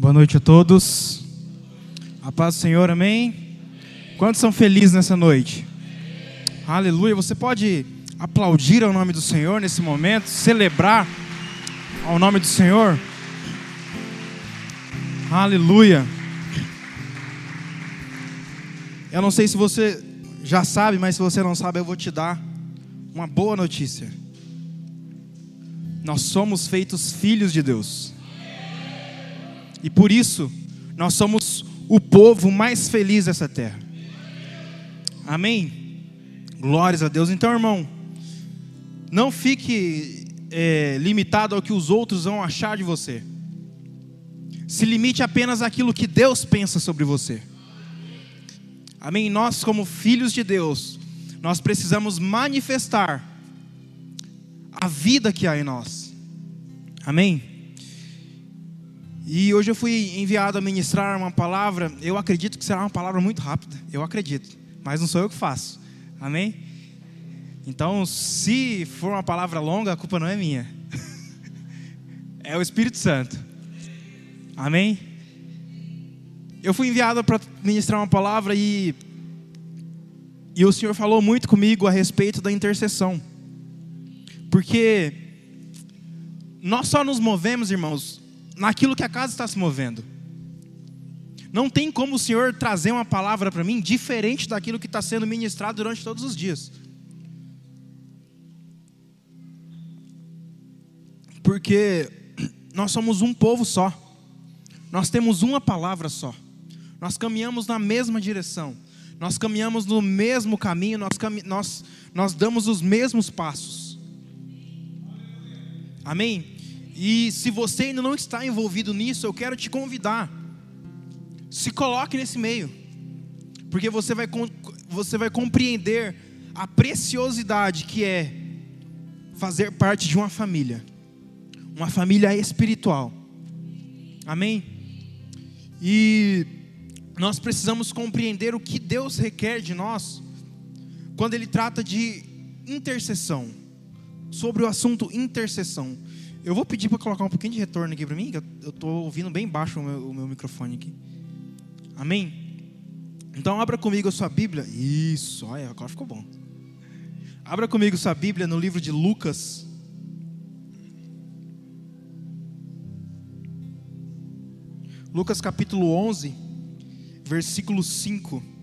Boa noite a todos. A paz do Senhor, amém? Quantos são felizes nessa noite? Aleluia. Você pode aplaudir ao nome do Senhor nesse momento, celebrar ao nome do Senhor? Aleluia. Eu não sei se você já sabe, mas se você não sabe, eu vou te dar uma boa notícia. Nós somos feitos filhos de Deus. E por isso, nós somos o povo mais feliz dessa terra. Amém? Glórias a Deus. Então, irmão, não fique é, limitado ao que os outros vão achar de você. Se limite apenas àquilo que Deus pensa sobre você. Amém? Nós, como filhos de Deus, nós precisamos manifestar a vida que há em nós. Amém? E hoje eu fui enviado a ministrar uma palavra. Eu acredito que será uma palavra muito rápida. Eu acredito. Mas não sou eu que faço. Amém? Então, se for uma palavra longa, a culpa não é minha. é o Espírito Santo. Amém? Eu fui enviado para ministrar uma palavra e. E o Senhor falou muito comigo a respeito da intercessão. Porque nós só nos movemos, irmãos, naquilo que a casa está se movendo. Não tem como o Senhor trazer uma palavra para mim diferente daquilo que está sendo ministrado durante todos os dias. Porque nós somos um povo só, nós temos uma palavra só, nós caminhamos na mesma direção, nós caminhamos no mesmo caminho, nós, nós, nós damos os mesmos passos. Amém? E se você ainda não está envolvido nisso, eu quero te convidar. Se coloque nesse meio. Porque você vai, você vai compreender a preciosidade que é fazer parte de uma família. Uma família espiritual. Amém? E nós precisamos compreender o que Deus requer de nós quando Ele trata de intercessão. Sobre o assunto intercessão. Eu vou pedir para colocar um pouquinho de retorno aqui para mim, que eu estou ouvindo bem baixo o meu, o meu, microfone aqui. Amém? Então abra comigo a sua Bíblia. Isso, olha, agora ficou bom. Abra comigo sua Bíblia no livro de Lucas. Lucas capítulo 11, versículo 5.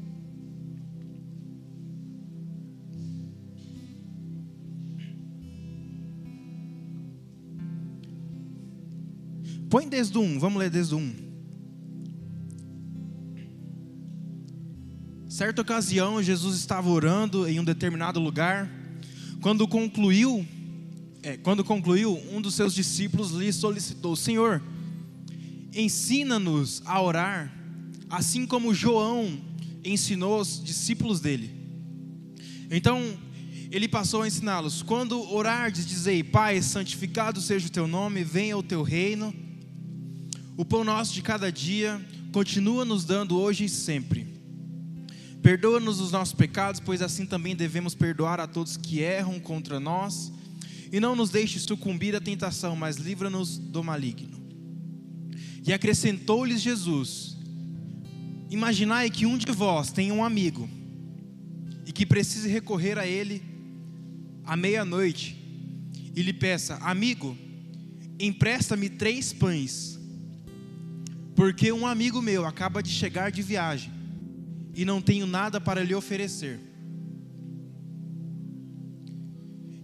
Põe desde o 1, vamos ler desde o 1. Certa ocasião, Jesus estava orando em um determinado lugar. Quando concluiu, é, quando concluiu, um dos seus discípulos lhe solicitou: Senhor, ensina-nos a orar, assim como João ensinou os discípulos dele. Então, ele passou a ensiná-los: Quando orardes, dizei: Pai, santificado seja o teu nome, venha o teu reino o pão nosso de cada dia continua nos dando hoje e sempre. Perdoa-nos os nossos pecados, pois assim também devemos perdoar a todos que erram contra nós. E não nos deixe sucumbir à tentação, mas livra-nos do maligno. E acrescentou-lhes Jesus: Imaginai que um de vós tem um amigo e que precise recorrer a ele à meia-noite e lhe peça: Amigo, empresta-me três pães porque um amigo meu acaba de chegar de viagem e não tenho nada para lhe oferecer.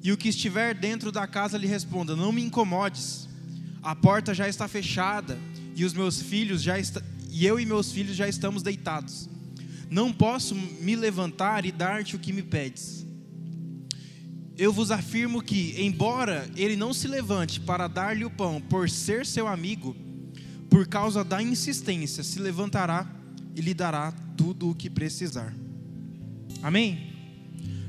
E o que estiver dentro da casa lhe responda: Não me incomodes, a porta já está fechada e os meus filhos já e eu e meus filhos já estamos deitados. Não posso me levantar e dar-te o que me pedes. Eu vos afirmo que, embora ele não se levante para dar-lhe o pão por ser seu amigo, por causa da insistência, se levantará e lhe dará tudo o que precisar. Amém?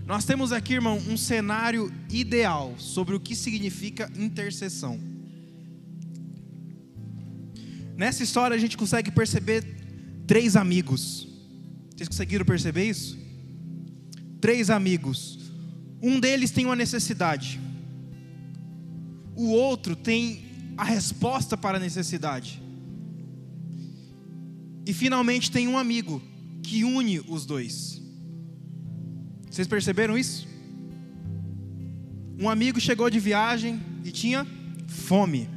Nós temos aqui, irmão, um cenário ideal sobre o que significa intercessão. Nessa história a gente consegue perceber três amigos. Vocês conseguiram perceber isso? Três amigos. Um deles tem uma necessidade. O outro tem a resposta para a necessidade. E finalmente tem um amigo que une os dois. Vocês perceberam isso? Um amigo chegou de viagem e tinha fome.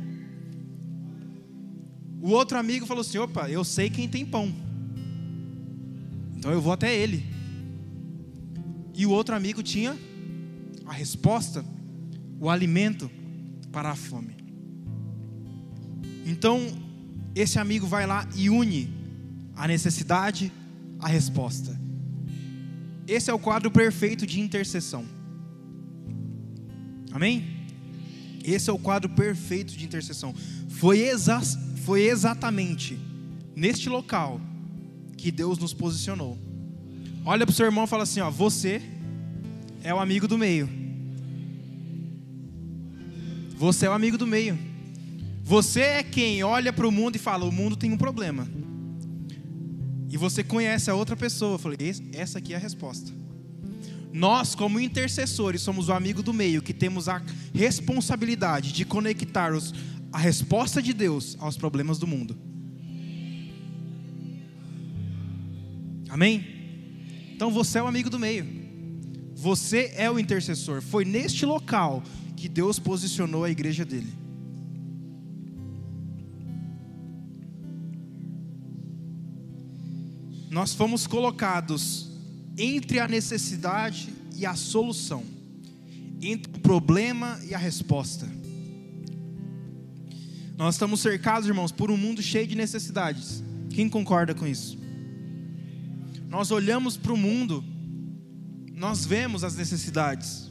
O outro amigo falou assim: opa, eu sei quem tem pão. Então eu vou até ele. E o outro amigo tinha a resposta, o alimento para a fome. Então, esse amigo vai lá e une a necessidade, a resposta. Esse é o quadro perfeito de intercessão. Amém? Esse é o quadro perfeito de intercessão. Foi, exa foi exatamente neste local que Deus nos posicionou. Olha para o seu irmão e fala assim: ó, você é o amigo do meio. Você é o amigo do meio. Você é quem olha para o mundo e fala: o mundo tem um problema. E você conhece a outra pessoa. Eu falei: essa aqui é a resposta. Nós, como intercessores, somos o amigo do meio que temos a responsabilidade de conectar os, a resposta de Deus aos problemas do mundo. Amém? Então você é o amigo do meio. Você é o intercessor. Foi neste local que Deus posicionou a igreja dele. Nós fomos colocados entre a necessidade e a solução, entre o problema e a resposta. Nós estamos cercados, irmãos, por um mundo cheio de necessidades. Quem concorda com isso? Nós olhamos para o mundo, nós vemos as necessidades.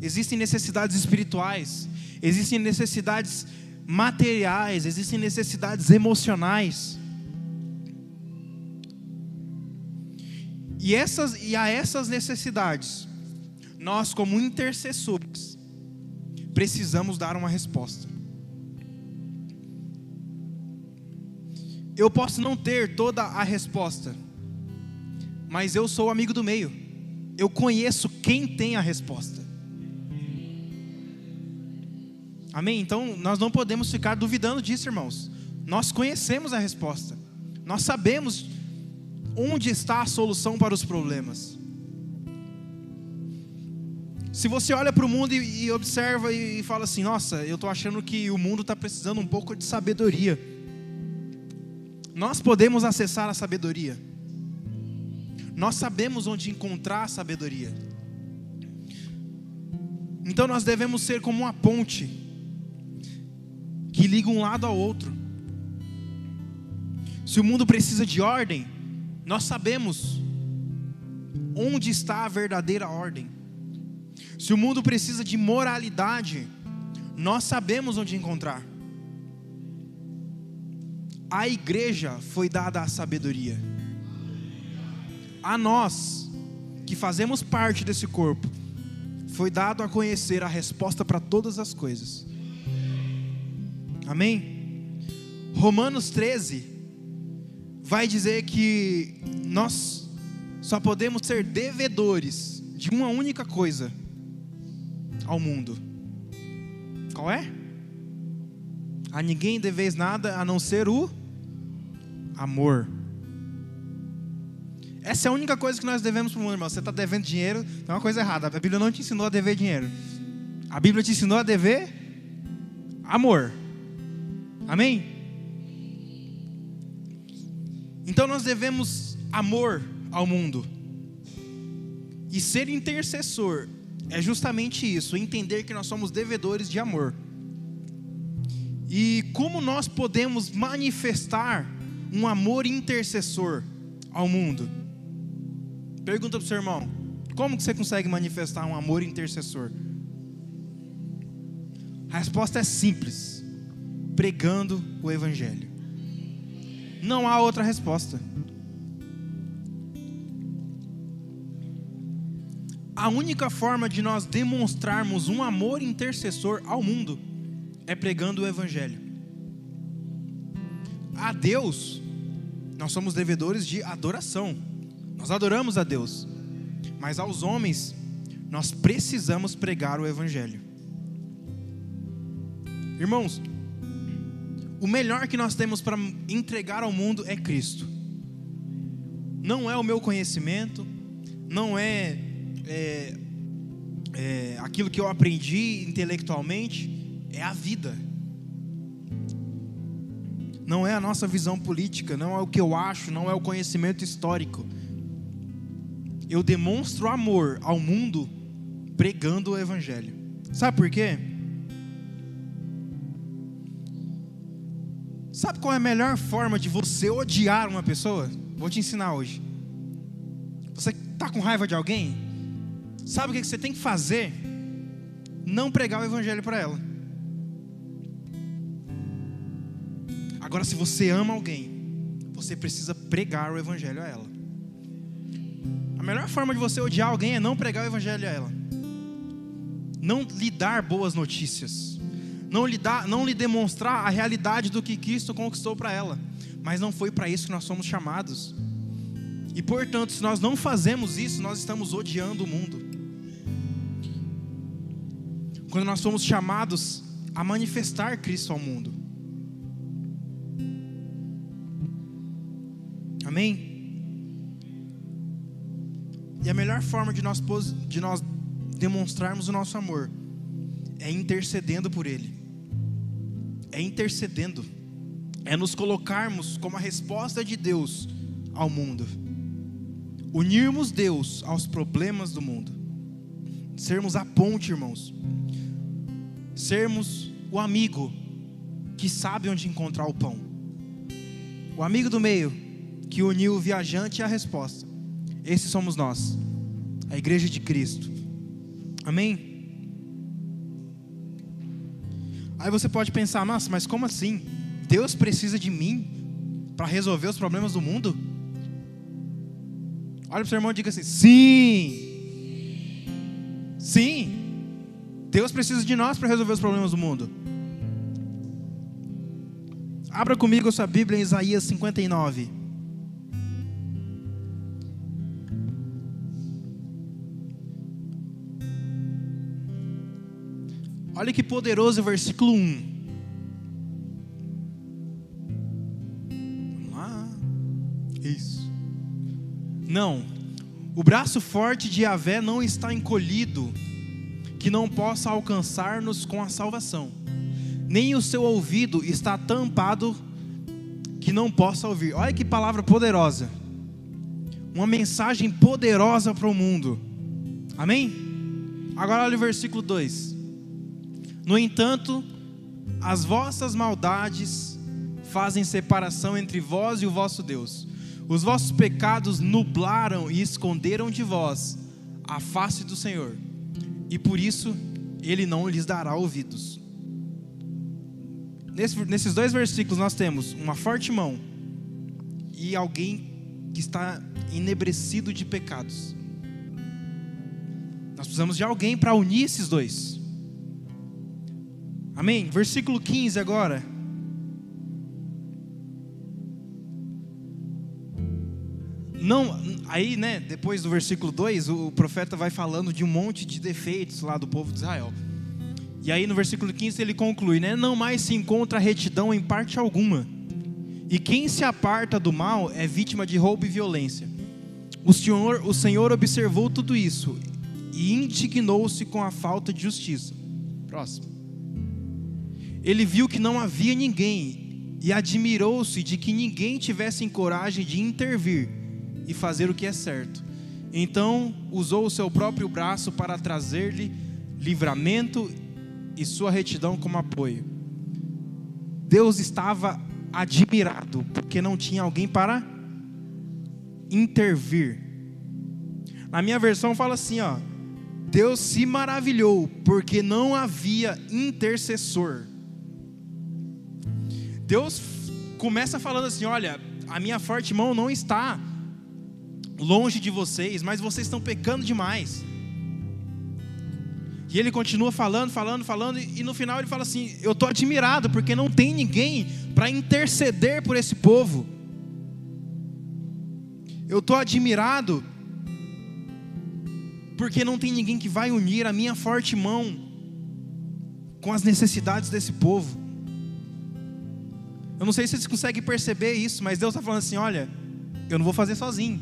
Existem necessidades espirituais, existem necessidades materiais, existem necessidades emocionais. E, essas, e a essas necessidades, nós, como intercessores, precisamos dar uma resposta. Eu posso não ter toda a resposta, mas eu sou amigo do meio. Eu conheço quem tem a resposta. Amém? Então, nós não podemos ficar duvidando disso, irmãos. Nós conhecemos a resposta. Nós sabemos onde está a solução para os problemas. Se você olha para o mundo e, e, observa e, e fala assim: Nossa, eu estou achando que o mundo está precisando um pouco de sabedoria. Nós podemos acessar a sabedoria. Nós sabemos onde encontrar a sabedoria. Então nós devemos ser como uma ponte que liga um lado ao outro. Se o mundo precisa de ordem, nós sabemos onde está a verdadeira ordem. Se o mundo precisa de moralidade, nós sabemos onde encontrar. A igreja foi dada a sabedoria. A nós, que fazemos parte desse corpo, foi dado a conhecer a resposta para todas as coisas. Amém? Romanos 13 vai dizer que nós só podemos ser devedores de uma única coisa ao mundo. Qual é? A ninguém deveis nada a não ser o amor. Essa é a única coisa que nós devemos para o mundo, irmão. Você está devendo dinheiro, tem uma coisa errada. A Bíblia não te ensinou a dever dinheiro. A Bíblia te ensinou a dever amor. Amém? Então nós devemos amor ao mundo. E ser intercessor é justamente isso, entender que nós somos devedores de amor. E como nós podemos manifestar um amor intercessor ao mundo? Pergunta para o seu irmão: como que você consegue manifestar um amor intercessor? A resposta é simples: pregando o Evangelho. Não há outra resposta. A única forma de nós demonstrarmos um amor intercessor ao mundo é pregando o Evangelho. A Deus, nós somos devedores de adoração, nós adoramos a Deus, mas aos homens, nós precisamos pregar o Evangelho. Irmãos, o melhor que nós temos para entregar ao mundo é Cristo. Não é o meu conhecimento, não é, é, é aquilo que eu aprendi intelectualmente, é a vida. Não é a nossa visão política, não é o que eu acho, não é o conhecimento histórico. Eu demonstro amor ao mundo pregando o Evangelho. Sabe por quê? Sabe qual é a melhor forma de você odiar uma pessoa? Vou te ensinar hoje. Você está com raiva de alguém? Sabe o que você tem que fazer? Não pregar o evangelho para ela. Agora, se você ama alguém, você precisa pregar o evangelho a ela. A melhor forma de você odiar alguém é não pregar o evangelho a ela. Não lhe dar boas notícias não lhe, dar, não lhe demonstrar a realidade do que Cristo conquistou para ela. Mas não foi para isso que nós somos chamados. E portanto, se nós não fazemos isso, nós estamos odiando o mundo. Quando nós somos chamados a manifestar Cristo ao mundo. Amém? E a melhor forma de nós, de nós demonstrarmos o nosso amor é intercedendo por Ele é intercedendo, é nos colocarmos como a resposta de Deus ao mundo, unirmos Deus aos problemas do mundo, sermos a ponte, irmãos, sermos o amigo que sabe onde encontrar o pão, o amigo do meio que uniu o viajante a resposta. Esses somos nós, a igreja de Cristo. Amém? Aí você pode pensar, nossa, mas como assim? Deus precisa de mim para resolver os problemas do mundo? Olha para o seu irmão e diga assim: sim, sim, Deus precisa de nós para resolver os problemas do mundo. Abra comigo a sua Bíblia em Isaías 59. Olha que poderoso o versículo 1. Vamos lá. Isso. Não. O braço forte de Yahvé não está encolhido, que não possa alcançar-nos com a salvação. Nem o seu ouvido está tampado, que não possa ouvir. Olha que palavra poderosa. Uma mensagem poderosa para o mundo. Amém? Agora olha o versículo 2. No entanto, as vossas maldades fazem separação entre vós e o vosso Deus. Os vossos pecados nublaram e esconderam de vós a face do Senhor, e por isso ele não lhes dará ouvidos. nesses dois versículos nós temos uma forte mão e alguém que está enebrecido de pecados. Nós precisamos de alguém para unir esses dois. Amém? Versículo 15 agora. Não, aí, né, depois do versículo 2, o profeta vai falando de um monte de defeitos lá do povo de Israel. E aí no versículo 15 ele conclui, né? Não mais se encontra retidão em parte alguma. E quem se aparta do mal é vítima de roubo e violência. O Senhor, o Senhor observou tudo isso e indignou-se com a falta de justiça. Próximo ele viu que não havia ninguém e admirou-se de que ninguém tivesse coragem de intervir e fazer o que é certo. Então usou o seu próprio braço para trazer-lhe livramento e sua retidão como apoio. Deus estava admirado porque não tinha alguém para intervir. Na minha versão fala assim, ó: Deus se maravilhou porque não havia intercessor. Deus começa falando assim: olha, a minha forte mão não está longe de vocês, mas vocês estão pecando demais. E ele continua falando, falando, falando, e no final ele fala assim: Eu estou admirado, porque não tem ninguém para interceder por esse povo. Eu estou admirado, porque não tem ninguém que vai unir a minha forte mão com as necessidades desse povo. Eu não sei se vocês conseguem perceber isso, mas Deus está falando assim: olha, eu não vou fazer sozinho.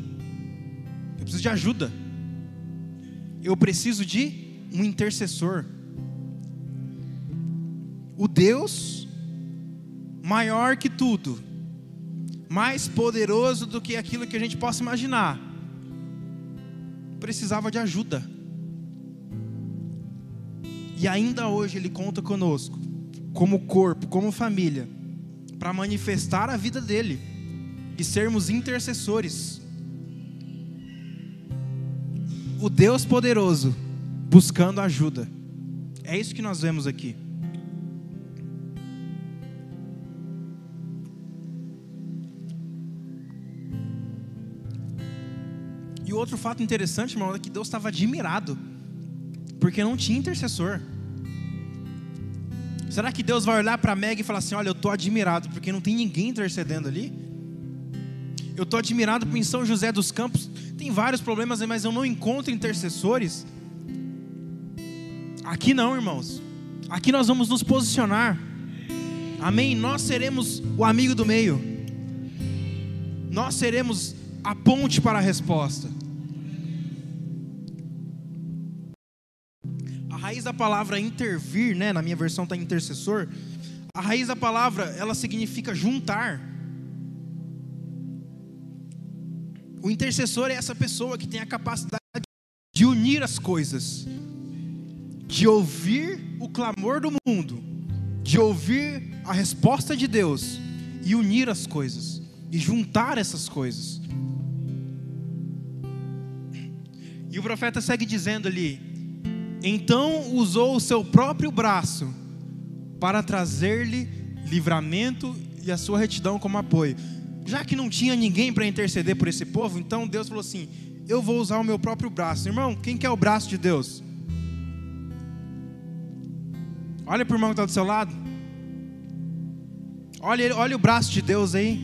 Eu preciso de ajuda. Eu preciso de um intercessor. O Deus maior que tudo, mais poderoso do que aquilo que a gente possa imaginar, precisava de ajuda. E ainda hoje Ele conta conosco, como corpo, como família, para manifestar a vida dele e sermos intercessores. O Deus poderoso buscando ajuda. É isso que nós vemos aqui. E outro fato interessante, irmão, é que Deus estava admirado, porque não tinha intercessor. Será que Deus vai olhar para Meg e falar assim: Olha, eu estou admirado, porque não tem ninguém intercedendo ali? Eu estou admirado porque em São José dos Campos tem vários problemas, mas eu não encontro intercessores. Aqui não, irmãos. Aqui nós vamos nos posicionar. Amém? Nós seremos o amigo do meio. Nós seremos a ponte para a resposta. Da palavra intervir, né, na minha versão está intercessor. A raiz da palavra, ela significa juntar. O intercessor é essa pessoa que tem a capacidade de unir as coisas, de ouvir o clamor do mundo, de ouvir a resposta de Deus e unir as coisas e juntar essas coisas. E o profeta segue dizendo ali: Então usou o seu próprio braço para trazer-lhe livramento e a sua retidão como apoio. Já que não tinha ninguém para interceder por esse povo, então Deus falou assim: Eu vou usar o meu próprio braço. Irmão, quem quer o braço de Deus? Olha para o irmão que está do seu lado. Olha, olha o braço de Deus aí.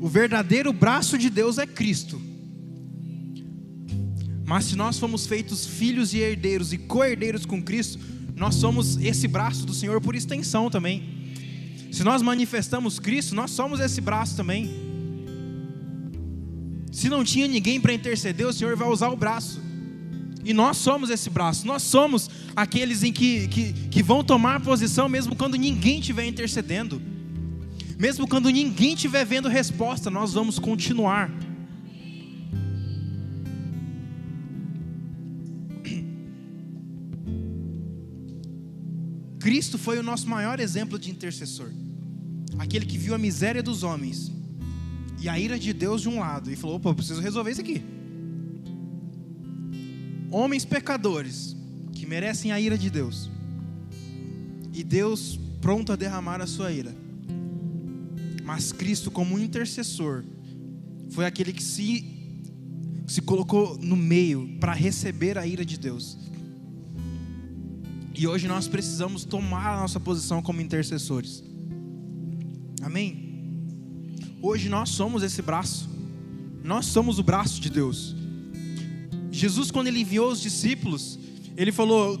O verdadeiro braço de Deus é Cristo. Mas se nós fomos feitos filhos e herdeiros e co-herdeiros com Cristo, nós somos esse braço do Senhor por extensão também. Se nós manifestamos Cristo, nós somos esse braço também. Se não tinha ninguém para interceder, o Senhor vai usar o braço. E nós somos esse braço, nós somos aqueles em que, que, que vão tomar posição mesmo quando ninguém estiver intercedendo. Mesmo quando ninguém estiver vendo resposta, nós vamos continuar. Cristo foi o nosso maior exemplo de intercessor. Aquele que viu a miséria dos homens e a ira de Deus de um lado e falou: opa, eu preciso resolver isso aqui. Homens pecadores que merecem a ira de Deus. E Deus pronto a derramar a sua ira. Mas Cristo, como intercessor, foi aquele que se, se colocou no meio para receber a ira de Deus. E hoje nós precisamos tomar a nossa posição como intercessores. Amém? Hoje nós somos esse braço. Nós somos o braço de Deus. Jesus, quando ele enviou os discípulos, ele falou: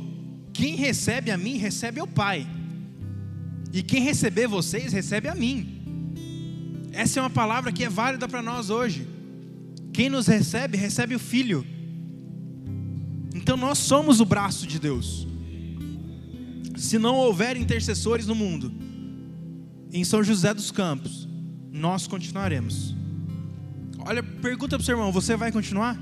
Quem recebe a mim, recebe ao Pai. E quem receber vocês, recebe a mim. Essa é uma palavra que é válida para nós hoje. Quem nos recebe, recebe o Filho. Então nós somos o braço de Deus. Se não houver intercessores no mundo, em São José dos Campos, nós continuaremos. Olha, pergunta para o seu irmão: você vai continuar?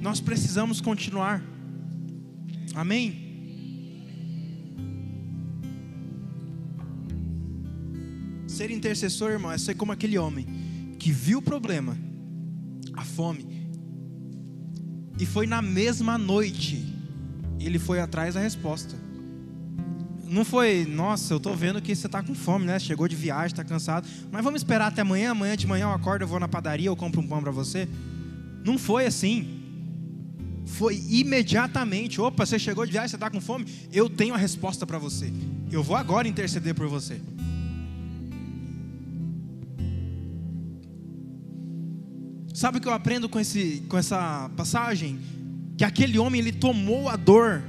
Nós precisamos continuar. Amém? Ser intercessor, irmão, é ser como aquele homem que viu o problema, a fome, e foi na mesma noite, ele foi atrás da resposta. Não foi, nossa, eu estou vendo que você está com fome, né? Chegou de viagem, está cansado, mas vamos esperar até amanhã. Amanhã de manhã eu acordo, eu vou na padaria, eu compro um pão para você. Não foi assim. Foi imediatamente. Opa, você chegou de viagem, você está com fome? Eu tenho a resposta para você. Eu vou agora interceder por você. Sabe o que eu aprendo com, esse, com essa passagem? Que aquele homem ele tomou a dor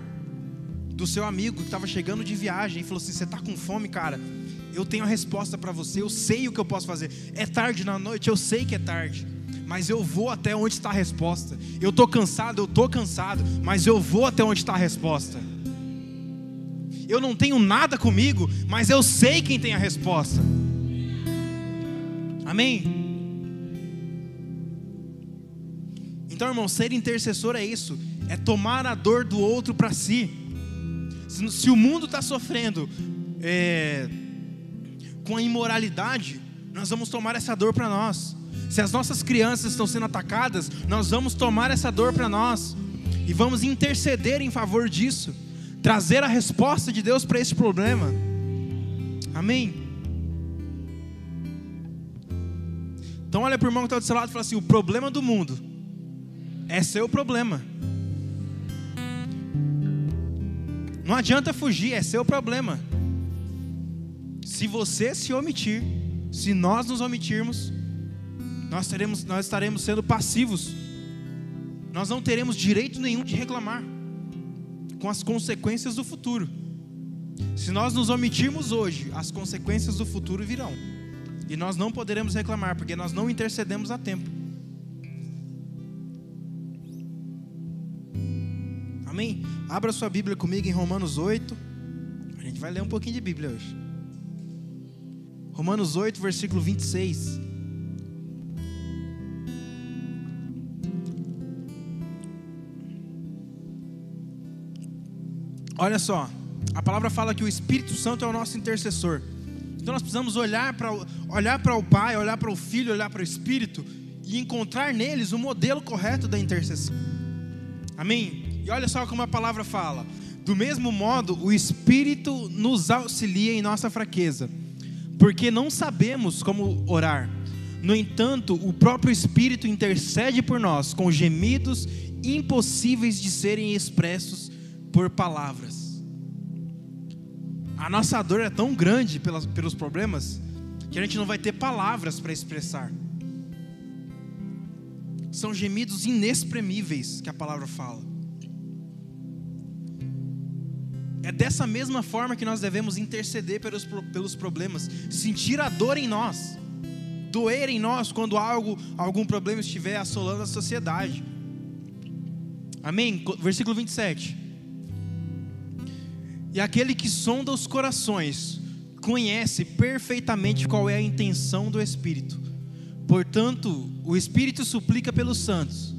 do seu amigo que estava chegando de viagem e falou assim: Você está com fome, cara? Eu tenho a resposta para você, eu sei o que eu posso fazer. É tarde na noite, eu sei que é tarde, mas eu vou até onde está a resposta. Eu estou cansado, eu estou cansado, mas eu vou até onde está a resposta. Eu não tenho nada comigo, mas eu sei quem tem a resposta. Amém? Então, irmão, ser intercessor é isso, é tomar a dor do outro para si. Se, se, o mundo está sofrendo é, com a imoralidade, nós vamos tomar essa dor para nós. Se as nossas crianças estão sendo atacadas, nós vamos tomar essa dor para nós e vamos interceder em favor disso, trazer a resposta de Deus para esse problema. Amém? Então olha para o irmão que está do seu lado e fala assim: o problema do mundo é seu problema. Não adianta fugir, é seu problema. Se você se omitir, se nós nos omitirmos, nós, teremos, nós estaremos sendo passivos. Nós não teremos direito nenhum de reclamar com as consequências do futuro. Se nós nos omitirmos hoje, as consequências do futuro virão. E nós não poderemos reclamar, porque nós não intercedemos a tempo. Amém? Abra sua Bíblia comigo em Romanos 8. A gente vai ler um pouquinho de Bíblia hoje. Romanos 8, versículo 26. Olha só, a palavra fala que o Espírito Santo é o nosso intercessor. Então nós precisamos olhar para olhar para o Pai, olhar para o Filho, olhar para o Espírito e encontrar neles o modelo correto da intercessão. Amém? E olha só como a palavra fala: do mesmo modo, o Espírito nos auxilia em nossa fraqueza, porque não sabemos como orar. No entanto, o próprio Espírito intercede por nós com gemidos impossíveis de serem expressos por palavras. A nossa dor é tão grande pelos problemas que a gente não vai ter palavras para expressar. São gemidos inexprimíveis que a palavra fala. É dessa mesma forma que nós devemos interceder pelos, pelos problemas, sentir a dor em nós, doer em nós quando algo, algum problema estiver assolando a sociedade. Amém? Versículo 27. E aquele que sonda os corações conhece perfeitamente qual é a intenção do Espírito. Portanto, o Espírito suplica pelos santos,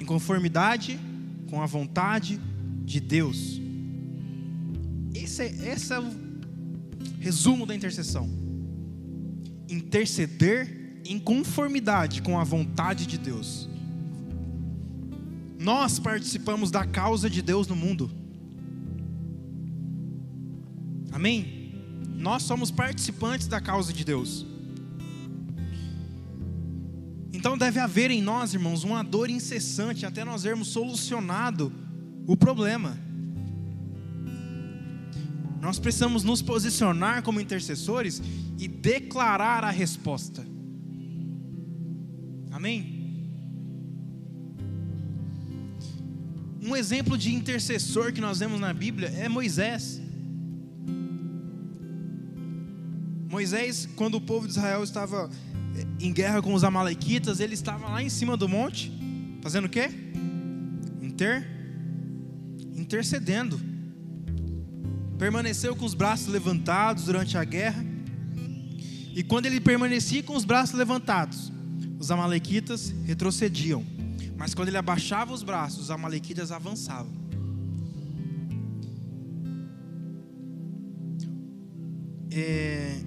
em conformidade com a vontade de Deus. Esse é, esse é o resumo da intercessão. Interceder em conformidade com a vontade de Deus. Nós participamos da causa de Deus no mundo. Amém? Nós somos participantes da causa de Deus. Então deve haver em nós, irmãos, uma dor incessante até nós vermos solucionado o problema. Nós precisamos nos posicionar como intercessores e declarar a resposta. Amém? Um exemplo de intercessor que nós vemos na Bíblia é Moisés. Moisés, quando o povo de Israel estava eh, em guerra com os amalequitas, ele estava lá em cima do monte, fazendo o quê? Inter intercedendo permaneceu com os braços levantados durante a guerra. E quando ele permanecia com os braços levantados, os amalequitas retrocediam. Mas quando ele abaixava os braços, os amalequitas avançavam. É...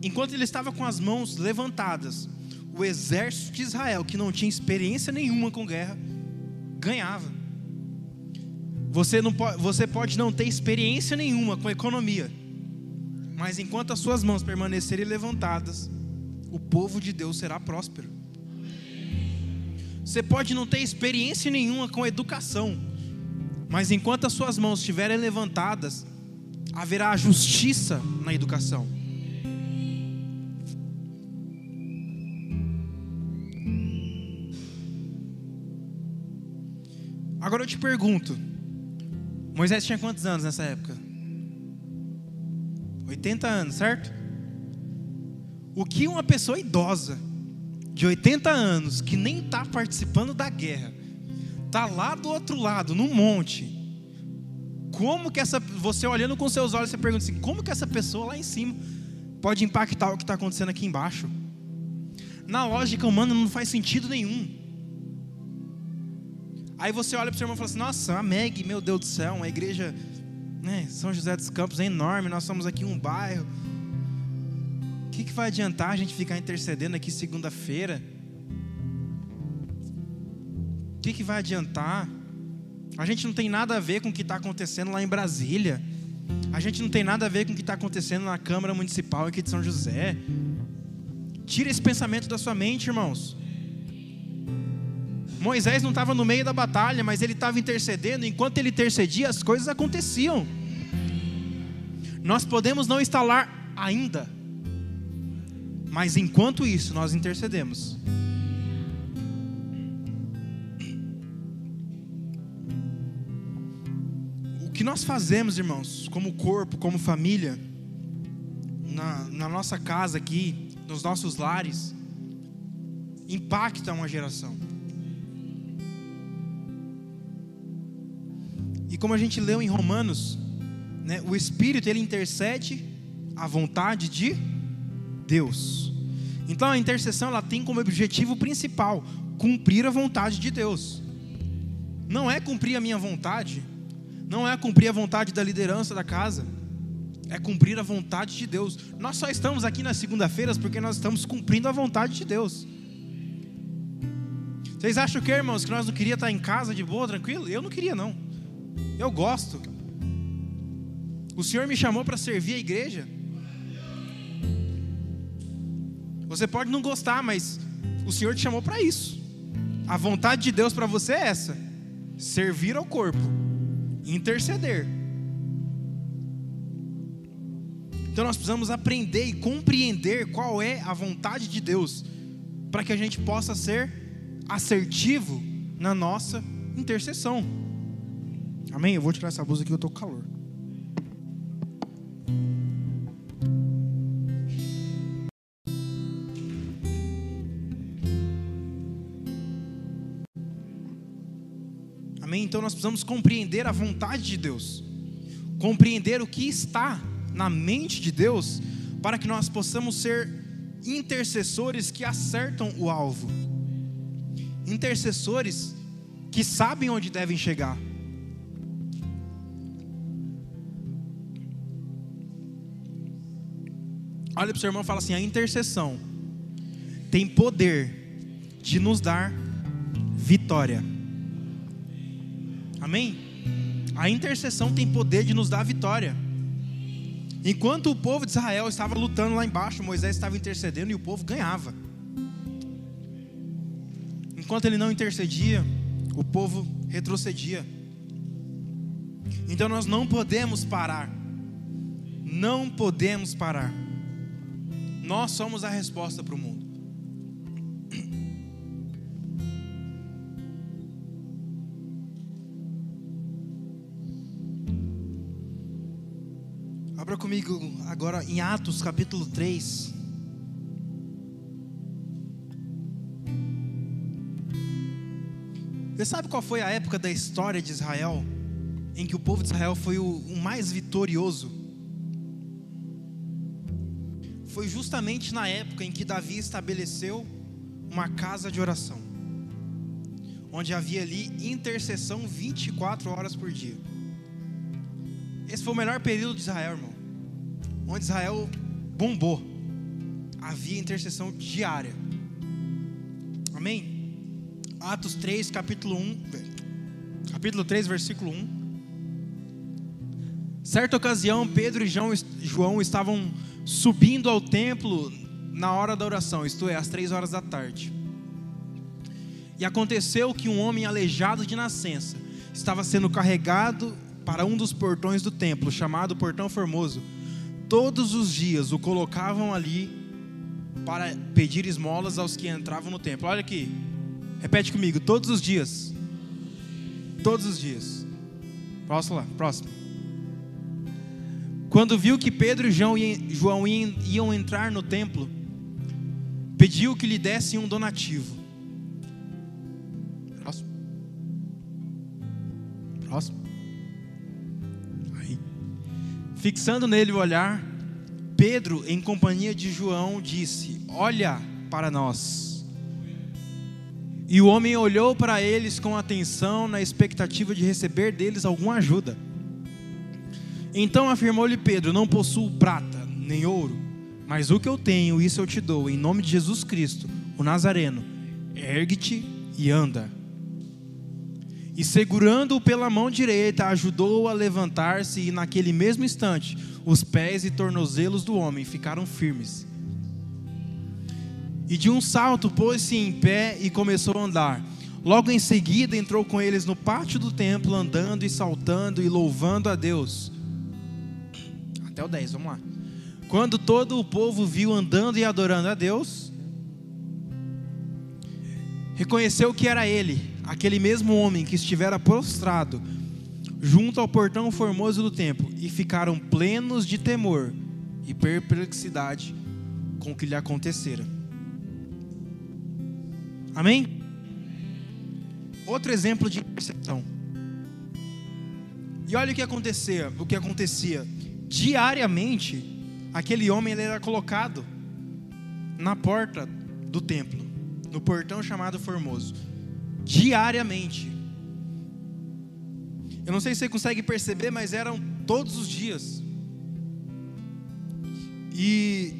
Enquanto ele estava com as mãos levantadas, o exército de Israel, que não tinha experiência nenhuma com guerra, ganhava. Você, não pode, você pode não ter experiência nenhuma com economia, mas enquanto as suas mãos permanecerem levantadas, o povo de Deus será próspero. Você pode não ter experiência nenhuma com educação, mas enquanto as suas mãos estiverem levantadas, haverá justiça na educação. Agora eu te pergunto: Moisés tinha quantos anos nessa época? 80 anos, certo? O que uma pessoa idosa de 80 anos que nem está participando da guerra, tá lá do outro lado, no monte. Como que essa, você olhando com seus olhos, você pergunta assim, como que essa pessoa lá em cima pode impactar o que está acontecendo aqui embaixo? Na lógica humana não faz sentido nenhum. Aí você olha para o seu irmão e fala assim: Nossa, a Meg, meu Deus do céu, uma igreja, né, São José dos Campos é enorme, nós somos aqui um bairro. O que, que vai adiantar a gente ficar intercedendo aqui segunda-feira? O que, que vai adiantar? A gente não tem nada a ver com o que está acontecendo lá em Brasília. A gente não tem nada a ver com o que está acontecendo na Câmara Municipal aqui de São José. Tira esse pensamento da sua mente, irmãos. Moisés não estava no meio da batalha, mas ele estava intercedendo. Enquanto ele intercedia, as coisas aconteciam. Nós podemos não lá ainda, mas enquanto isso, nós intercedemos. O que nós fazemos, irmãos, como corpo, como família, na, na nossa casa aqui, nos nossos lares impacta uma geração. Como a gente leu em Romanos, né, o Espírito ele intercede a vontade de Deus. Então a intercessão ela tem como objetivo principal cumprir a vontade de Deus. Não é cumprir a minha vontade, não é cumprir a vontade da liderança da casa é cumprir a vontade de Deus. Nós só estamos aqui nas segunda-feiras porque nós estamos cumprindo a vontade de Deus. Vocês acham que, irmãos, que nós não queríamos estar em casa de boa, tranquilo? Eu não queria, não. Eu gosto. O Senhor me chamou para servir a igreja. Você pode não gostar, mas o Senhor te chamou para isso. A vontade de Deus para você é essa: servir ao corpo, interceder. Então nós precisamos aprender e compreender qual é a vontade de Deus, para que a gente possa ser assertivo na nossa intercessão. Amém? Eu vou tirar essa blusa aqui, eu estou com calor. Amém? Então nós precisamos compreender a vontade de Deus, compreender o que está na mente de Deus, para que nós possamos ser intercessores que acertam o alvo, intercessores que sabem onde devem chegar. Olha para o seu irmão e fala assim: a intercessão tem poder de nos dar vitória. Amém? A intercessão tem poder de nos dar vitória. Enquanto o povo de Israel estava lutando lá embaixo, Moisés estava intercedendo e o povo ganhava. Enquanto ele não intercedia, o povo retrocedia. Então nós não podemos parar. Não podemos parar. Nós somos a resposta para o mundo. Abra comigo agora em Atos capítulo 3. Você sabe qual foi a época da história de Israel em que o povo de Israel foi o, mais vitorioso? Foi justamente na época em que Davi estabeleceu uma casa de oração, onde havia ali intercessão 24 horas por dia. Esse foi o melhor período de Israel, irmão onde Israel bombou. Havia intercessão diária. Amém? Atos 3, capítulo 1, capítulo 3, versículo 1. Certa ocasião, Pedro e João estavam subindo ao templo na hora da oração, isto é, às três horas da tarde. E aconteceu que um homem aleijado de nascença estava sendo carregado para um dos portões do templo, chamado Portão Formoso todos os dias o colocavam ali para pedir esmolas aos que entravam no templo. Olha aqui, repete comigo: todos os dias. Todos os dias. Próximo lá, próximo. Quando viu que Pedro e João iam entrar no templo, pediu que lhe dessem um donativo. Próximo. Próximo. Aí. Fixando nele o olhar, Pedro, em companhia de João, disse: Olha para nós. E o homem olhou para eles com atenção, na expectativa de receber deles alguma ajuda. Então afirmou-lhe Pedro: Não possuo prata nem ouro, mas o que eu tenho, isso eu te dou, em nome de Jesus Cristo, o Nazareno. Ergue-te e anda. E segurando-o pela mão direita, ajudou-o a levantar-se, e naquele mesmo instante, os pés e tornozelos do homem ficaram firmes. E de um salto pôs-se em pé e começou a andar. Logo em seguida entrou com eles no pátio do templo, andando e saltando e louvando a Deus até o 10, vamos lá. Quando todo o povo viu andando e adorando a Deus, reconheceu que era ele, aquele mesmo homem que estivera prostrado junto ao portão formoso do templo, e ficaram plenos de temor e perplexidade com o que lhe acontecera. Amém? Outro exemplo de intercessão. E olha o que acontecia, o que acontecia diariamente, aquele homem era colocado na porta do templo, no portão chamado Formoso. Diariamente. Eu não sei se você consegue perceber, mas eram todos os dias. E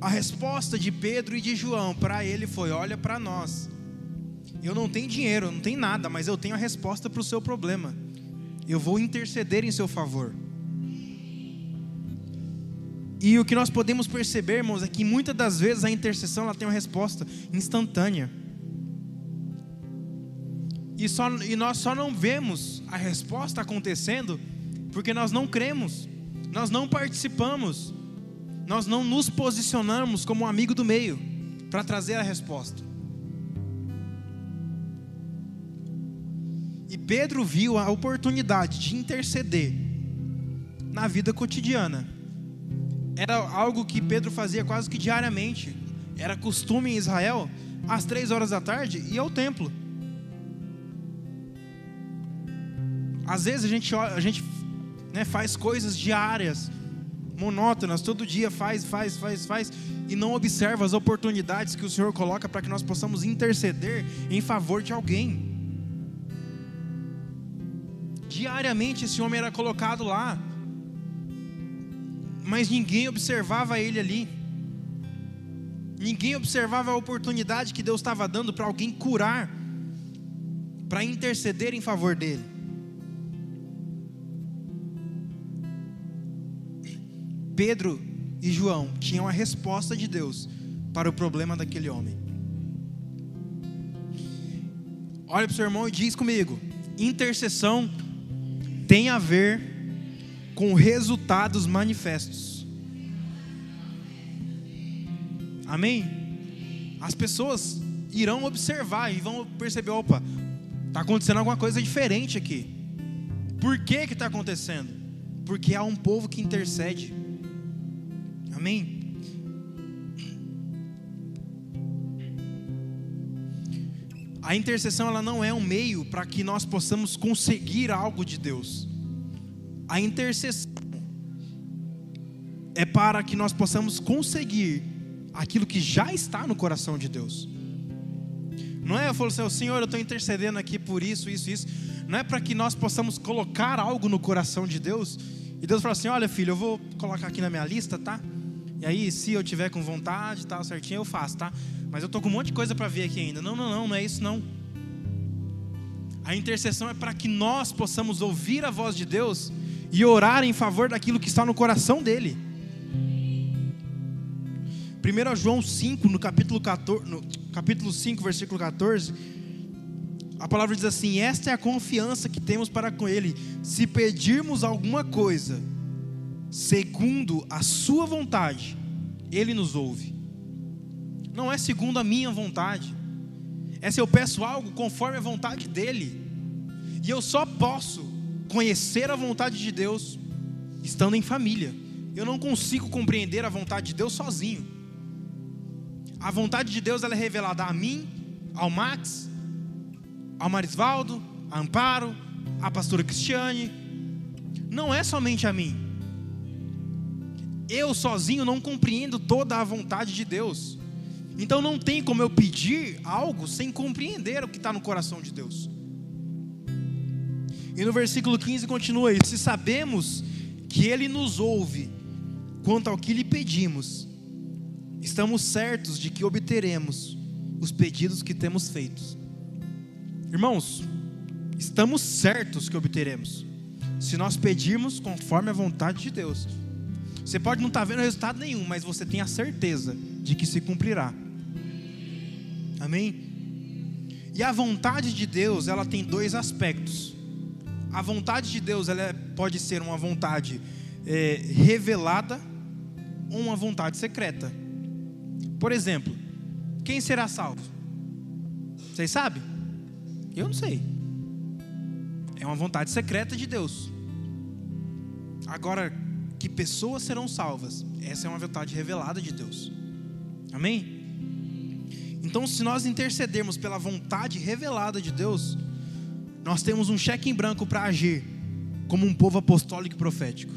a resposta de Pedro e de João para ele foi: Olha para nós. Eu não tenho dinheiro, eu não tenho nada, mas eu tenho a resposta para o seu problema. Eu vou interceder em seu favor. E o que nós podemos perceber, irmãos, é que muitas das vezes a intercessão ela tem uma resposta instantânea. E, só, e nós só não vemos a resposta acontecendo porque nós não cremos, nós não participamos, nós não nos posicionamos como um amigo do meio para trazer a resposta. E Pedro viu a oportunidade de interceder na vida cotidiana era algo que Pedro fazia quase que diariamente. Era costume em Israel, às três horas da tarde, ir ao templo. Às vezes a gente, a gente né, faz coisas diárias, monótonas, todo dia faz, faz, faz, faz, e não observa as oportunidades que o Senhor coloca para que nós possamos interceder em favor de alguém. Diariamente esse homem era colocado lá mas ninguém observava ele ali. Ninguém observava a oportunidade que Deus estava dando para alguém curar, para interceder em favor dele. Pedro e João tinham a resposta de Deus para o problema daquele homem. Olha para o seu irmão e diz comigo: intercessão tem a ver com resultados manifestos. Amém? As pessoas irão observar e vão perceber: opa, está acontecendo alguma coisa diferente aqui. Por que que está acontecendo? Porque há um povo que intercede. Amém? A intercessão ela não é um meio para que nós possamos conseguir algo de Deus. A intercessão é para que nós possamos conseguir aquilo que já está no coração de Deus. Não é eu falo assim, Senhor, eu estou intercedendo aqui por isso, isso, isso. Não é para que nós possamos colocar algo no coração de Deus e Deus fala assim: olha, filho, eu vou colocar aqui na minha lista, tá? E aí, se eu tiver com vontade, tal, certinho, eu faço, tá? Mas eu tô com um monte de coisa para ver aqui ainda. Não, não, não, não é isso não. A intercessão é para que nós possamos ouvir a voz de Deus e orar em favor daquilo que está no coração dele. 1 João 5, no capítulo, 14, no capítulo 5, versículo 14, a palavra diz assim: Esta é a confiança que temos para com Ele, se pedirmos alguma coisa, segundo a Sua vontade, Ele nos ouve. Não é segundo a minha vontade, é se eu peço algo conforme a vontade dEle, e eu só posso conhecer a vontade de Deus estando em família. Eu não consigo compreender a vontade de Deus sozinho. A vontade de Deus ela é revelada a mim, ao Max, ao Marisvaldo, a Amparo, à pastora Cristiane. Não é somente a mim. Eu sozinho não compreendo toda a vontade de Deus. Então não tem como eu pedir algo sem compreender o que está no coração de Deus. E no versículo 15 continua isso: Se sabemos que Ele nos ouve quanto ao que lhe pedimos, estamos certos de que obteremos os pedidos que temos feitos. Irmãos, estamos certos que obteremos, se nós pedirmos conforme a vontade de Deus. Você pode não estar tá vendo resultado nenhum, mas você tem a certeza de que se cumprirá. Amém? E a vontade de Deus, ela tem dois aspectos. A vontade de Deus, ela é, pode ser uma vontade é, revelada ou uma vontade secreta. Por exemplo, quem será salvo? Vocês sabem? Eu não sei. É uma vontade secreta de Deus. Agora, que pessoas serão salvas? Essa é uma vontade revelada de Deus. Amém? Então, se nós intercedermos pela vontade revelada de Deus, nós temos um cheque em branco para agir como um povo apostólico e profético.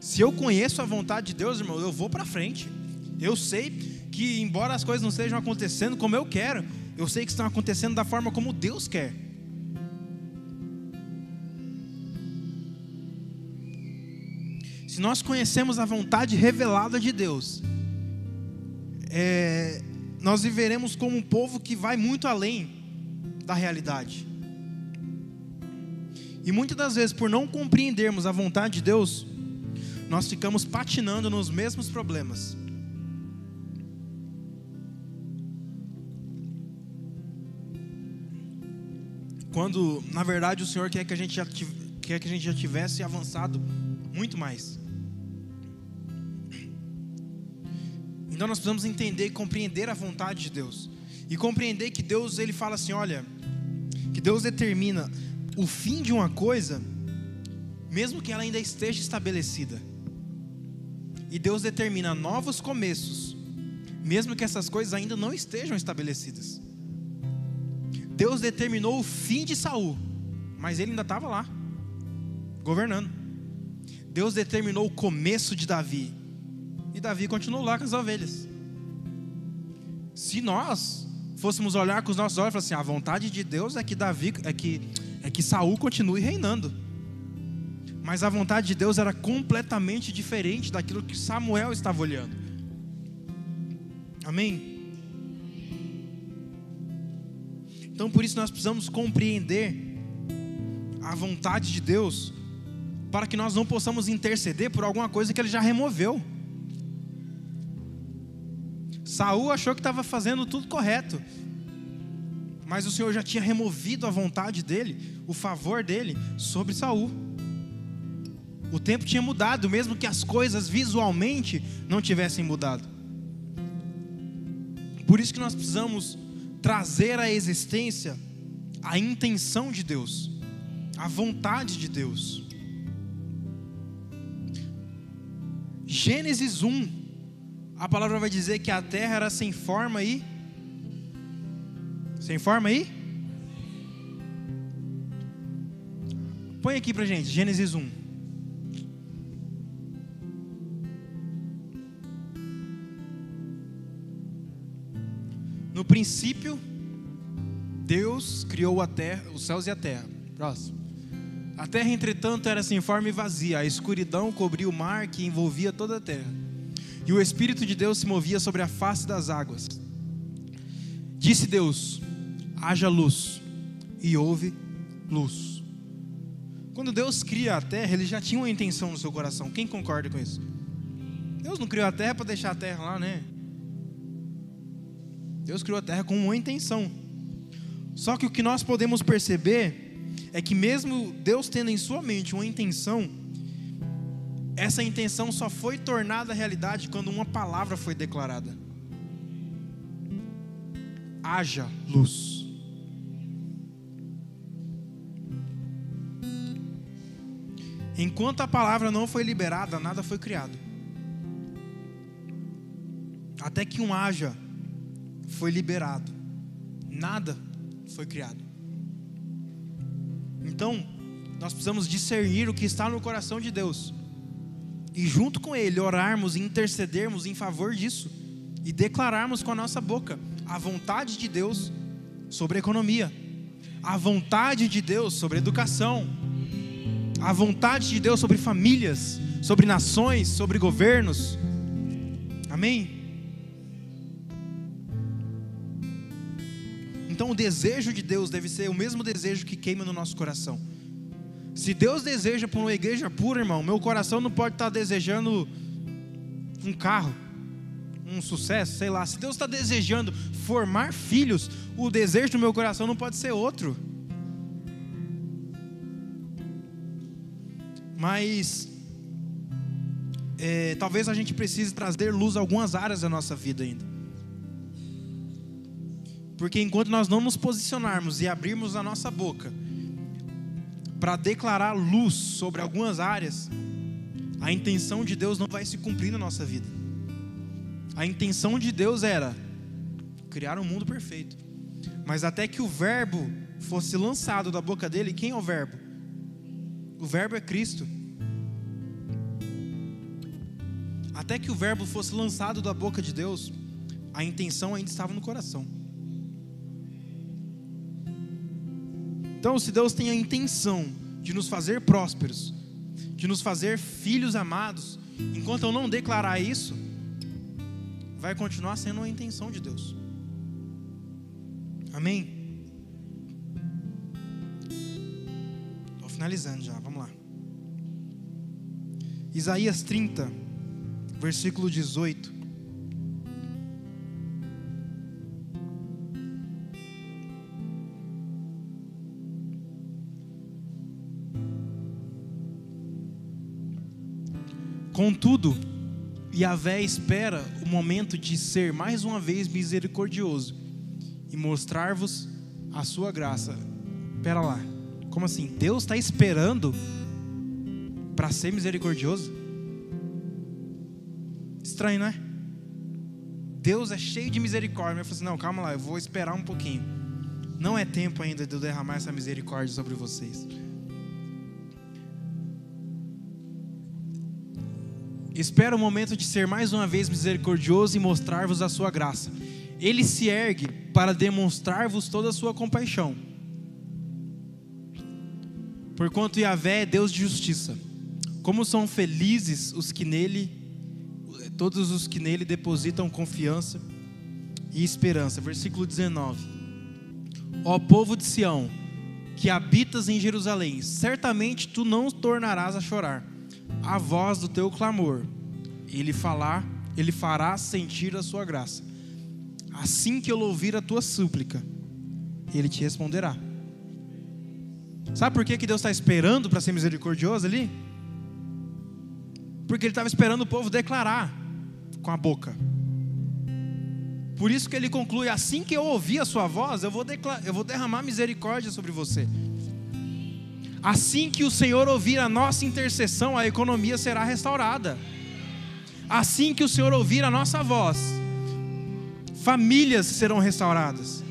Se eu conheço a vontade de Deus, irmão, eu vou para frente. Eu sei que, embora as coisas não estejam acontecendo como eu quero, eu sei que estão acontecendo da forma como Deus quer. Se nós conhecemos a vontade revelada de Deus, é, nós viveremos como um povo que vai muito além da realidade. E muitas das vezes, por não compreendermos a vontade de Deus, nós ficamos patinando nos mesmos problemas. Quando, na verdade, o Senhor quer que a gente já, quer que a gente já tivesse avançado muito mais. Então nós precisamos entender e compreender a vontade de Deus. E compreender que Deus, ele fala assim, olha, que Deus determina o fim de uma coisa, mesmo que ela ainda esteja estabelecida. E Deus determina novos começos, mesmo que essas coisas ainda não estejam estabelecidas. Deus determinou o fim de Saul, mas ele ainda estava lá, governando. Deus determinou o começo de Davi, e Davi continuou lá com as ovelhas. Se nós fôssemos olhar com os nossos olhos e falar assim, a vontade de Deus é que Davi, é que, é que Saul continue reinando. Mas a vontade de Deus era completamente diferente daquilo que Samuel estava olhando. Amém? Então por isso nós precisamos compreender a vontade de Deus para que nós não possamos interceder por alguma coisa que ele já removeu. Saul achou que estava fazendo tudo correto. Mas o Senhor já tinha removido a vontade dele, o favor dele sobre Saul. O tempo tinha mudado, mesmo que as coisas visualmente não tivessem mudado. Por isso que nós precisamos trazer à existência a intenção de Deus, a vontade de Deus. Gênesis 1 a palavra vai dizer que a terra era sem forma e. Sem forma aí? Põe aqui pra gente, Gênesis 1. No princípio, Deus criou a terra, os céus e a terra. Próximo. A terra, entretanto, era sem forma e vazia. A escuridão cobria o mar que envolvia toda a terra e o Espírito de Deus se movia sobre a face das águas. Disse Deus: haja luz, e houve luz. Quando Deus cria a terra, ele já tinha uma intenção no seu coração. Quem concorda com isso? Deus não criou a terra para deixar a terra lá, né? Deus criou a terra com uma intenção. Só que o que nós podemos perceber é que, mesmo Deus tendo em sua mente uma intenção, essa intenção só foi tornada realidade quando uma palavra foi declarada: haja luz. Enquanto a palavra não foi liberada, nada foi criado. Até que um haja foi liberado, nada foi criado. Então, nós precisamos discernir o que está no coração de Deus. E, junto com Ele, orarmos e intercedermos em favor disso. E declararmos com a nossa boca a vontade de Deus sobre a economia, a vontade de Deus sobre a educação, a vontade de Deus sobre famílias, sobre nações, sobre governos. Amém? Então o desejo de Deus deve ser o mesmo desejo que queima no nosso coração. Se Deus deseja por uma igreja pura, irmão, meu coração não pode estar desejando um carro, um sucesso, sei lá. Se Deus está desejando formar filhos, o desejo do meu coração não pode ser outro. Mas é, talvez a gente precise trazer luz a algumas áreas da nossa vida ainda. Porque enquanto nós não nos posicionarmos e abrirmos a nossa boca para declarar luz sobre algumas áreas, a intenção de Deus não vai se cumprir na nossa vida. A intenção de Deus era criar um mundo perfeito. Mas até que o verbo fosse lançado da boca dele, quem é o verbo? O verbo é Cristo. Até que o verbo fosse lançado da boca de Deus, a intenção ainda estava no coração. Então, se Deus tem a intenção de nos fazer prósperos, de nos fazer filhos amados, enquanto eu não declarar isso, vai continuar sendo a intenção de Deus. Amém? Finalizando já, vamos lá. Isaías 30, versículo 18. Contudo, Yahvé espera o momento de ser mais uma vez misericordioso e mostrar-vos a sua graça. Pera lá, como assim? Deus está esperando para ser misericordioso? Estranho, né? Deus é cheio de misericórdia. Eu falei assim: não, calma lá, eu vou esperar um pouquinho. Não é tempo ainda de eu derramar essa misericórdia sobre vocês. Espera o momento de ser mais uma vez misericordioso e mostrar-vos a sua graça. Ele se ergue para demonstrar-vos toda a sua compaixão. Porquanto Yahvé é Deus de justiça. Como são felizes os que nele, todos os que nele depositam confiança e esperança. Versículo 19. Ó povo de Sião, que habitas em Jerusalém, certamente tu não tornarás a chorar a voz do teu clamor. Ele falar, ele fará sentir a sua graça. Assim que ele ouvir a tua súplica, ele te responderá. Sabe por que, que Deus está esperando para ser misericordioso ali? Porque ele estava esperando o povo declarar com a boca. Por isso que ele conclui: assim que eu ouvir a sua voz, eu vou, eu vou derramar misericórdia sobre você. Assim que o Senhor ouvir a nossa intercessão, a economia será restaurada. Assim que o Senhor ouvir a nossa voz, famílias serão restauradas.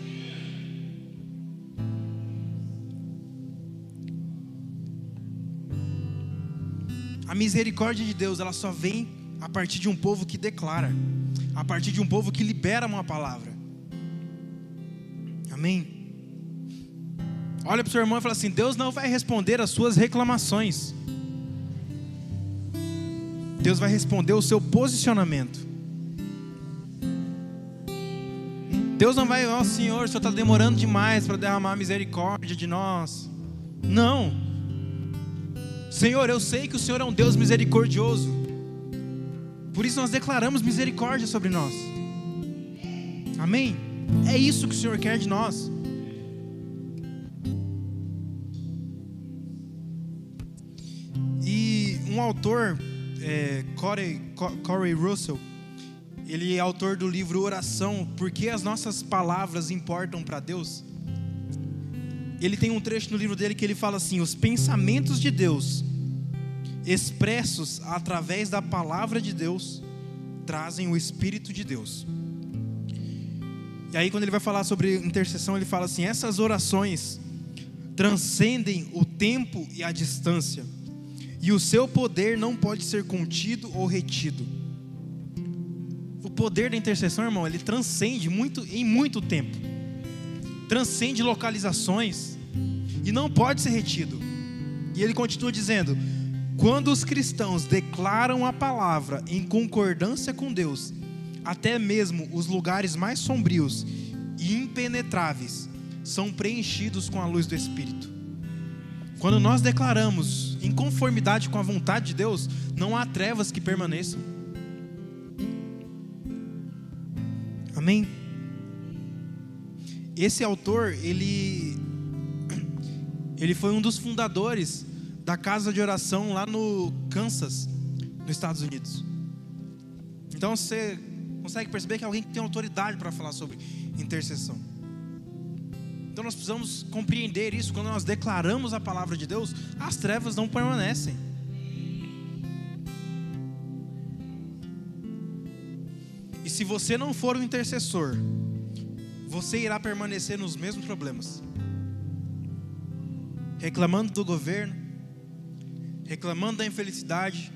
Misericórdia de Deus, ela só vem a partir de um povo que declara, a partir de um povo que libera uma palavra. Amém. Olha para o seu irmão e fala assim: Deus não vai responder as suas reclamações. Deus vai responder o seu posicionamento. Deus não vai, ó oh, Senhor, o Senhor está demorando demais para derramar misericórdia de nós. Não. Senhor, eu sei que o Senhor é um Deus misericordioso. Por isso nós declaramos misericórdia sobre nós. Amém? É isso que o Senhor quer de nós. um autor, é, Corey, Corey Russell, ele é autor do livro Oração, Por que as nossas palavras importam para Deus? Ele tem um trecho no livro dele que ele fala assim: os pensamentos de Deus expressos através da palavra de Deus, trazem o Espírito de Deus. E aí, quando ele vai falar sobre intercessão, ele fala assim: essas orações transcendem o tempo e a distância, e o seu poder não pode ser contido ou retido. O poder da intercessão, irmão, ele transcende muito em muito tempo, transcende localizações e não pode ser retido. E ele continua dizendo: quando os cristãos declaram a palavra em concordância com Deus, até mesmo os lugares mais sombrios e impenetráveis são preenchidos com a luz do Espírito. Quando nós declaramos em conformidade com a vontade de Deus, não há trevas que permaneçam. Amém? Esse autor, ele ele foi um dos fundadores da casa de oração lá no Kansas, nos Estados Unidos. Então você consegue perceber que é alguém que tem autoridade para falar sobre intercessão. Então nós precisamos compreender isso quando nós declaramos a palavra de Deus, as trevas não permanecem. E se você não for o intercessor, você irá permanecer nos mesmos problemas. Reclamando do governo, reclamando da infelicidade.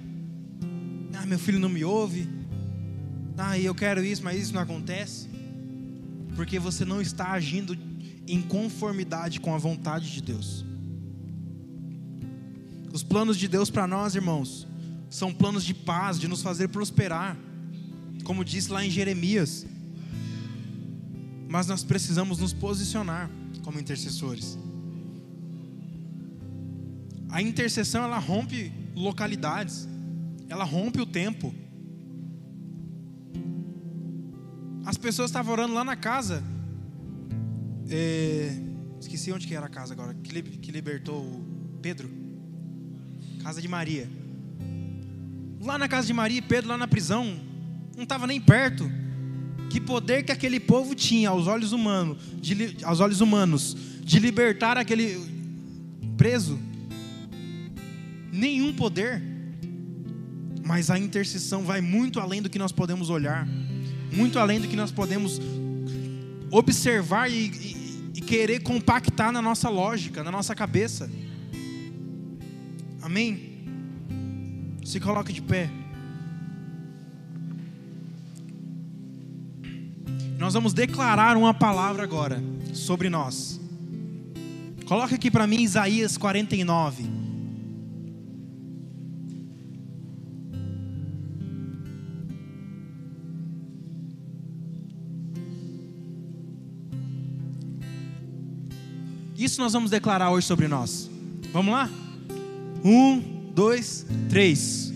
Ah, meu filho não me ouve. Ah, eu quero isso, mas isso não acontece. Porque você não está agindo em conformidade com a vontade de Deus. Os planos de Deus para nós, irmãos, são planos de paz, de nos fazer prosperar, como disse lá em Jeremias. Mas nós precisamos nos posicionar como intercessores. A intercessão ela rompe localidades, ela rompe o tempo. As pessoas estavam orando lá na casa. É, esqueci onde que era a casa agora, que, que libertou o Pedro. Casa de Maria. Lá na casa de Maria Pedro, lá na prisão, não estava nem perto. Que poder que aquele povo tinha aos olhos humanos, de, aos olhos humanos, de libertar aquele preso nenhum poder. Mas a intercessão vai muito além do que nós podemos olhar, muito além do que nós podemos observar e, e, e querer compactar na nossa lógica, na nossa cabeça. Amém? Se coloque de pé. Nós vamos declarar uma palavra agora sobre nós. Coloca aqui para mim Isaías 49. Isso nós vamos declarar hoje sobre nós. Vamos lá? Um, dois, três.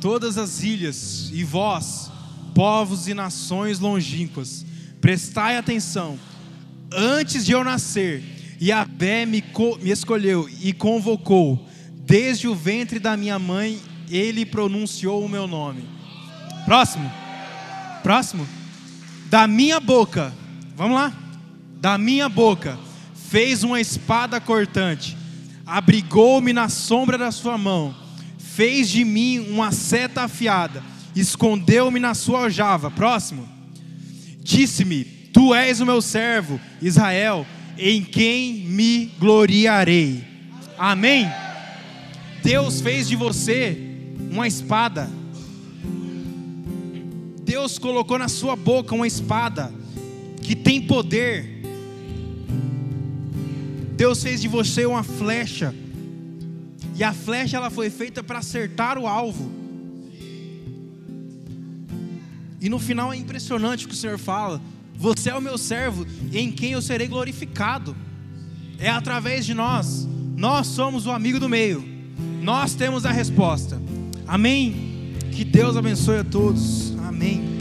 Todas as ilhas e vós, povos e nações longínquas, prestai atenção. Antes de eu nascer, Yahvé me, me escolheu e convocou. Desde o ventre da minha mãe, ele pronunciou o meu nome. Próximo. Próximo. Da minha boca. Vamos lá da minha boca fez uma espada cortante, abrigou-me na sombra da sua mão, fez de mim uma seta afiada, escondeu-me na sua aljava. Próximo. Disse-me: Tu és o meu servo, Israel, em quem me gloriarei. Amém. Deus fez de você uma espada. Deus colocou na sua boca uma espada que tem poder Deus fez de você uma flecha. E a flecha ela foi feita para acertar o alvo. E no final é impressionante o que o Senhor fala: Você é o meu servo, em quem eu serei glorificado. É através de nós. Nós somos o amigo do meio. Nós temos a resposta. Amém. Que Deus abençoe a todos. Amém.